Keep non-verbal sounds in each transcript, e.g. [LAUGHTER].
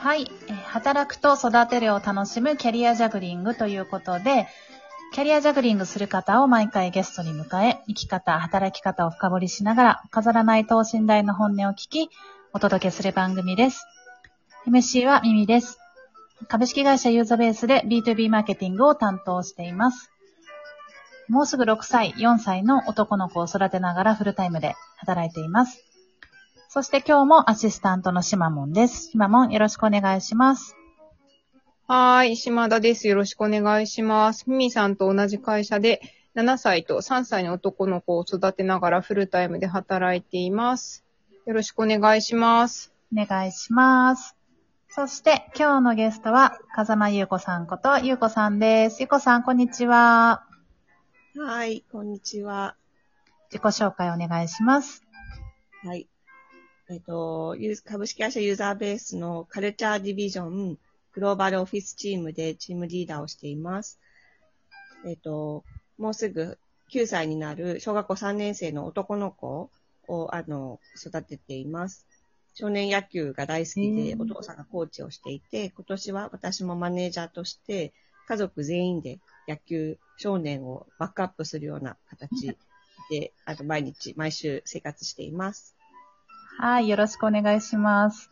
はい、働くと育てるを楽しむキャリアジャグリングということで、キャリアジャグリングする方を毎回ゲストに迎え、生き方、働き方を深掘りしながら、飾らない等身大の本音を聞き、お届けする番組です。MC はミミです。株式会社ユーザベースで B2B マーケティングを担当しています。もうすぐ6歳、4歳の男の子を育てながらフルタイムで働いています。そして今日もアシスタントのシマモンです。シマモンよろしくお願いします。はーい、島田です。よろしくお願いします。ミミさんと同じ会社で、7歳と3歳の男の子を育てながらフルタイムで働いています。よろしくお願いします。お願いします。そして今日のゲストは風間優子さんこと優子さんです。優子さんこんにちは。はい、こんにちは。自己紹介お願いします。はい。えっ、と、株式会社ユーザーベースのカルチャーディビジョングローバルオフィスチームでチームリーダーをしています。えっ、と、もうすぐ9歳になる小学校3年生の男の子を、あの、育てています。少年野球が大好きで、お父さんがコーチをしていて、今年は私もマネージャーとして、家族全員で野球少年をバックアップするような形で、あと毎日、毎週生活しています。はい、よろしくお願いします。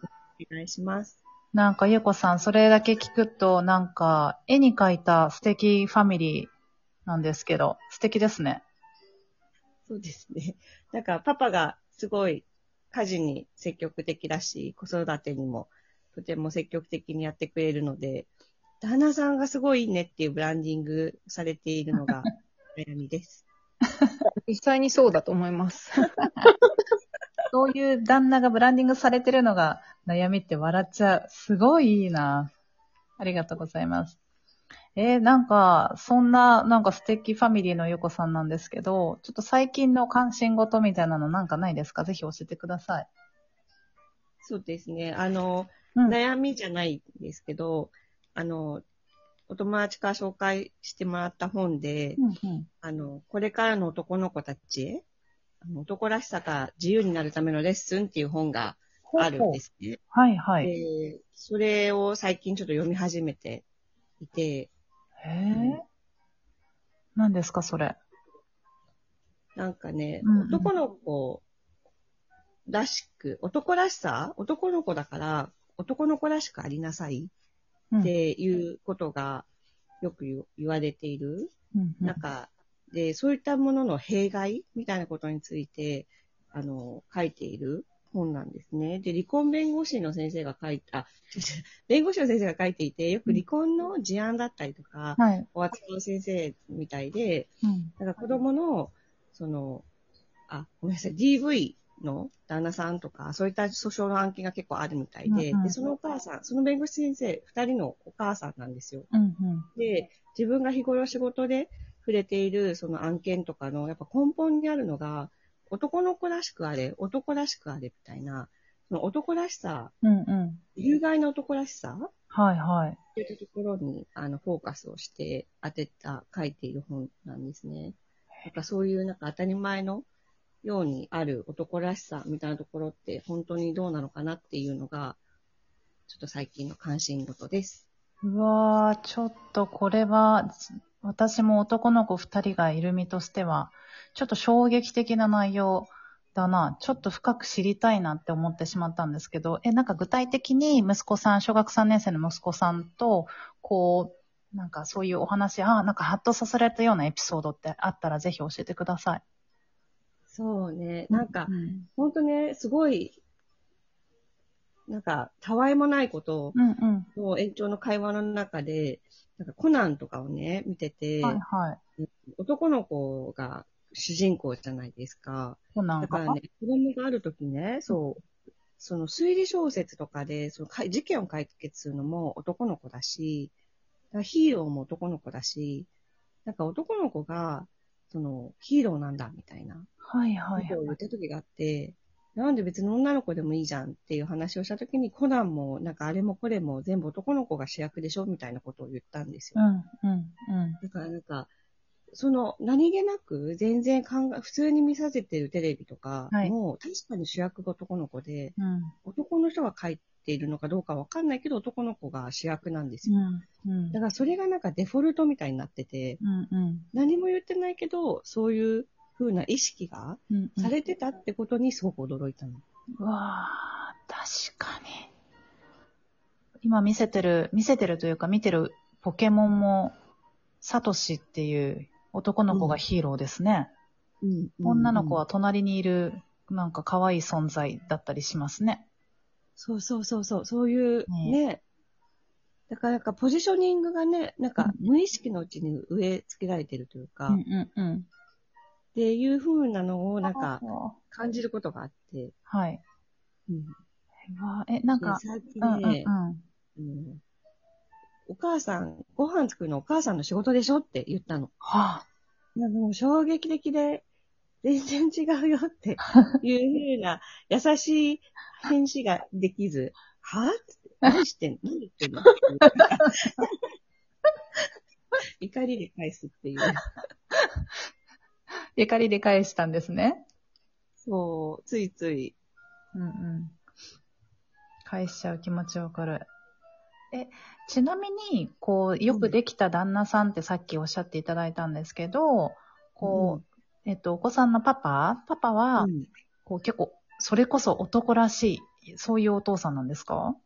お願いします。なんか優子さんそれだけ聞くとなんか絵に描いた素敵ファミリーなんですけど、素敵ですね。そうですね。なんか、パパがすごい家事に積極的だし、子育てにもとても積極的にやってくれるので、旦那さんがすごいいいねっていうブランディングされているのが [LAUGHS] 悩みです。実際にそうだと思います。そういう旦那がブランディングされてるのが悩みって笑っちゃう。すごいいいな。ありがとうございます。えーなんか、そんな、なんか素敵ファミリーのゆこさんなんですけど、ちょっと最近の関心事みたいなのなんかないですか？ぜひ教えてください。そうですね。あの、うん。悩みじゃないんですけど、あの、お友達から紹介してもらった本で、うんうんあの、これからの男の子たちへ、男らしさが自由になるためのレッスンっていう本があるんですね。はいはい。で、それを最近ちょっと読み始めていて、へえ。何ですかそれ。なんかね、うんうん男の子らしく、男らしさ？男の子だから、男の子らしくありなさいうんっていうことがよく言われている。うんうんなんか、で、そういったものの弊害みたいなことについて、あの、書いている本なんですね。で、離婚弁護士の先生が書いた、[LAUGHS] 弁護士の先生が書いていて、よく離婚の事案だったりとか、はい。お扱う先生みたいで、うん。なんか子供の、その、あ、ごめんなさい、DV の旦那さんとか、そういった訴訟の案件が結構あるみたいで、うんうんで、そのお母さん、その弁護士先生、二人のお母さんなんですよ。うんうん。で、自分が日頃仕事で触れているその案件とかの、やっぱ根本にあるのが、男の子らしくあれ、男らしくあれみたいな、その男らしさ、うんうん。有害な男らしさはいはい。といったところに、あの、フォーカスをして当てた、書いている本なんですね。なんかそういうなんか当たり前のようにある男らしさみたいなところって本当にどうなのかなっていうのが、ちょっと最近の関心事です。うわー、ちょっとこれは、私も男の子二人がいる身としては、ちょっと衝撃的な内容だな。ちょっと深く知りたいなって思ってしまったんですけど、え、なんか具体的に息子さん、小学3年生の息子さんと、こう、なんかそういうお話、ああ、なんかハッとさせられたようなエピソードってあったらぜひ教えてください。そうね。なんかう、ん、本当ね、すごい、なんか、たわいもないことうんうん。の延長の会話の中で、なんかコナンとかをね、見てて、はいはい。男の子が主人公じゃないですか。そうなんかだからね、子供があるときね、そう、その推理小説とかで、そのか事件を解決するのも男の子だし、だヒーローも男の子だし、なんか男の子が、その、ヒーローなんだ、みたいなはいはいことをはい。言った時があって、なんで別の女の子でもいいじゃんっていう話をした時に、コナンも、なんかあれもこれも全部男の子が主役でしょみたいなことを言ったんですよ。うんうんうん。だからなんか、その何気なく全然考え、普通に見させてるテレビとかはいも、確かに主役が男の子で、うん。男の人が書いているのかどうかわかんないけど、男の子が主役なんですよ。うん。うんだ。からそれがなんかデフォルトみたいになってて、うん。うん。何も言ってないけど、そういう風な意識がうん。されてたってことにすごく驚いたの。うわあ、確かに。今見せてる、見せてるというか見てるポケモンも、サトシっていう男の子がヒーローですね。うん女の子は隣にいる、なんか可愛い存在だったりしますね。そうそうそうそう、そういうねね。だからなんかポジショニングがね、なんかうん無意識のうちに植え付けられてるというか、っうんうんうん。ていう風なのをなんかあ感じることがあって、はい。うんえ、なんか、で最近うんうんね、うん。うんお母さん、ご飯作るのお母さんの仕事でしょって言ったの。はあ、いやもう衝撃的で、全然違うよって [LAUGHS] いう風な優しい返事ができず、はぁ？って何してんの？何言ってんの [LAUGHS] 怒りで返すっていう。怒りで返したんですね。そう、ついつい。うんうん。返しちゃう気持ちわかる。え、ちなみに、こう、よくできた旦那さんってさっきおっしゃっていただいたんですけど、こう、えっと、お子さんのパパパパは、うんこう結構、それこそ男らしい、そういうお父さんなんですか？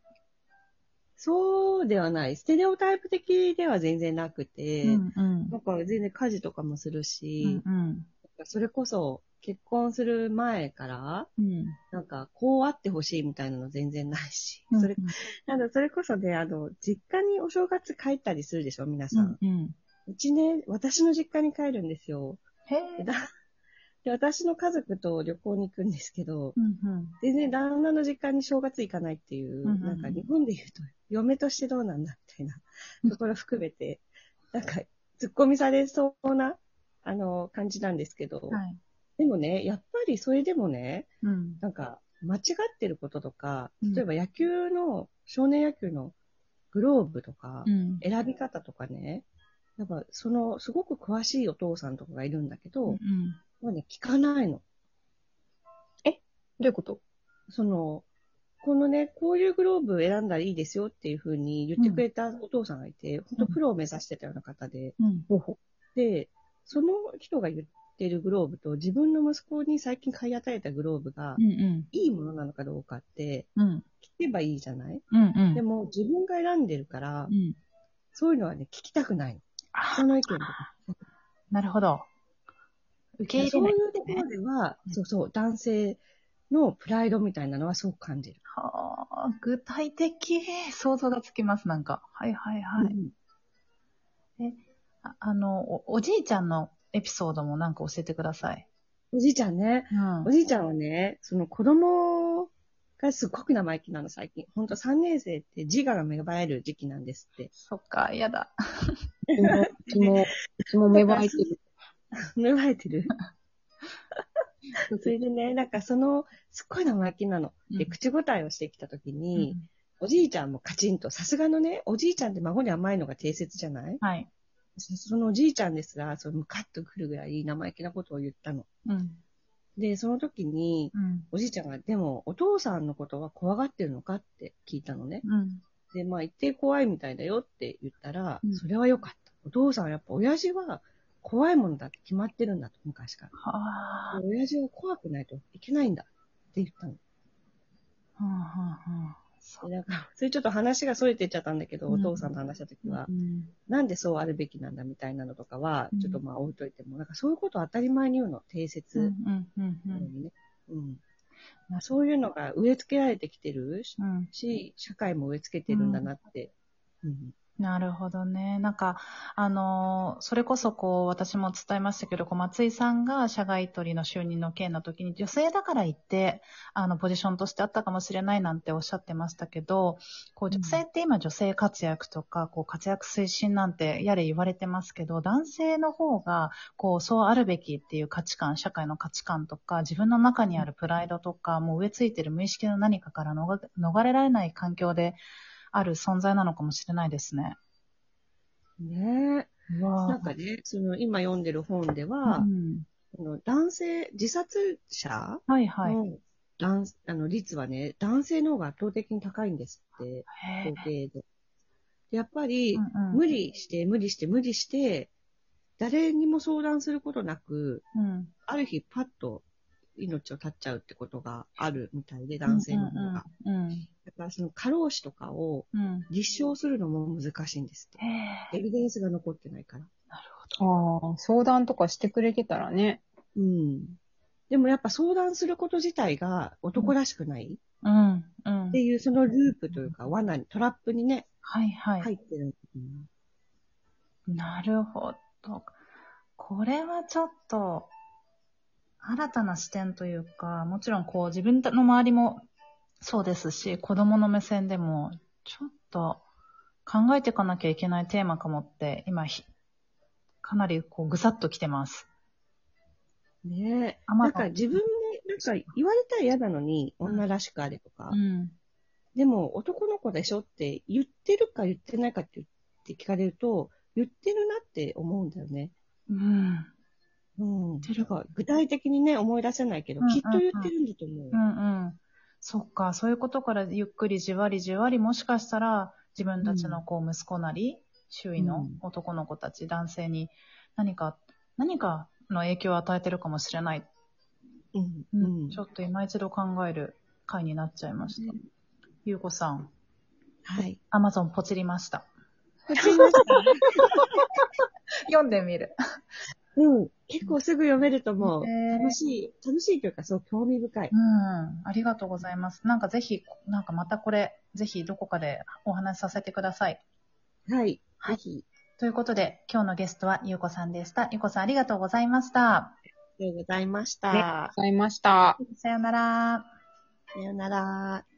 そうではない。ステレオタイプ的では全然なくて、うんうんなんか全然家事とかもするうしん、うんそれこそ結婚する前から、うん。なんかこうあってほしいみたいなの全然ないし、それ、なんだ、それこそね、あの、実家にお正月帰ったりするでしょ、皆さ。うんんうん。うちね、私の実家に帰るんですよ。へえ。でだで私の家族と旅行に行くんですけど、うんうん。全然旦那の実家に正月行かないっていう、うんうんうん。なんか日本で言うと、嫁としてどうなんだみたいなところ含めて、なんか、突っ込みされそうな、あの、感じなんですけど、はい。でもね、やっぱりそれでもね、うん。なんか、間違ってることとか、うん例えば野球の、少年野球のグローブとか、うん。選び方とかね、やっぱその、すごく詳しいお父さんとかがいるんだけど、うん。まあね、聞かないの。どういうこと？その、このね、こういうグローブ選んだらいいですよっていうふうに言ってくれたお父さんがいて、本当プロを目指してたような方で、うん。で、その人が言ってるグローブと自分の息子に最近買い与えたグローブが。いいものなのかどうかってうん。聞けばいいじゃない？うん。うん。でも自分が選んでるからう、ん。そういうのはね、聞きたくない人の意見とか。なるほど。受け入れない。そういうところでは、そうそう、男性のプライドみたいなのはすごく感じる。はあ、具体的。想像がつきます、なんか。はいはいはい。うんああのお、おじいちゃんのエピソードもなんか教えてください。おじいちゃんね、うんおじいちゃんはね、その子供がすごく生意気なの、最近。ほんと3年生って自我が芽生える時期なんですって。そっか、嫌だ。う。うちも、うちも芽生えてる。[LAUGHS] 芽生えてる？それでね、なんかその、すっごい生意気なの。で、うん口答えをしてきた時に、おじいちゃんもカチンと、さすがのね、おじいちゃんって孫に甘いのが定説じゃない？はい。そのおじいちゃんですら、そのムカッとくるぐらい生意気なことを言ったの。うん。で、その時に、うん。おじいちゃんが、でも、お父さんのことは怖がってるのかって聞いたのね。うん。で、まあ、一定怖いみたいだよって言ったら、うんそれはよかった。お父さんはやっぱ、親父は怖いものだって決まってるんだと、昔から。は親父は怖くないといけないんだって言ったの。はあはあはあで、なんか、それちょっと話が逸れてっちゃったんだけど、うん。お父さんと話した時は、うん。なんでそうあるべきなんだみたいなのとかはうん、ちょっとまあ置いといても、なんかそういうことを当たり前に言うの、定うん説うんね。うん。なるそういうのが植え付けられてきてるうん。し、社会も植え付けてるんだなって。うんなるほどね。なんか、あのそれこそこう、私も伝えましたけど、こう松井さんが社外取りの就任の件の時に、女性だから言って、あの、ポジションとしてあったかもしれないなんておっしゃってましたけど、こう、女性って今女性活躍とか、こう、活躍推進なんてやれ言われてますけど、男性の方が、こう、そうあるべきっていう価値観、社会の価値観とか、自分の中にあるプライドとか、もう植え付いてる無意識の何かから逃れられない環境で、ある存在なのかもしれないですね。ねえ。なんかね、その今読んでる本では、うん、男性、自殺者はいはい。の男、あの、率はね、男性の方が圧倒的に高いんですって、へ統計で。でやっぱり、うんうん無理して、無理して、無理して、誰にも相談することなく、うん。ある日パッと命を絶っちゃうってことがあるみたいで、男性の方が。うんうんだからその過労死とかをうん。うん。立証するのも難しいんですって。へえ。エビデンスが残ってないから。なるほど。ああ、相談とかしてくれてたらね。うん。でもやっぱ相談すること自体が男らしくない、うん。うんって。いうそのループというか罠に、トラップにね、はいはい。入ってる。なるほど。これはちょっと、新たな視点というか、もちろんこう自分の周りもそうですし、子供の目線でも、ちょっと考えていかなきゃいけないテーマかもって、今ひ、かなりこうぐさっと来てます。ねえ。あまあなんか自分で、なんか言われたら嫌なのに、女らしくあれとか。うん。でも男の子でしょって言ってるか言ってないかって言って聞かれると、言ってるなって思うんだよね。うん。うん。て具体的にね、思い出せないけど、うんうんうんきっと言ってるんだと思う。うんうん。そっか、そういうことからゆっくりじわりじわりもしかしたら自分たちのこう息子なり、周囲の男の子たち、男性に何か、何かの影響を与えてるかもしれない。うん。ううんん。ちょっと今一度考える回になっちゃいました。ゆうこさん、はい。アマゾンポチりました。こちました？[LAUGHS] 読んでみる。うん。結構すぐ読めると思う。へー楽しい。楽しいというか、そう、興味深い。うん、ありがとうございます。なんかぜひ、なんかまたこれ、ぜひどこかでお話しさせてください。はい。はいぜひ。ということで、今日のゲストはゆうこさんでした。ゆうこさんありがとうございました。ありがとうございましありがとうた。ございました。さようなら。さよなら。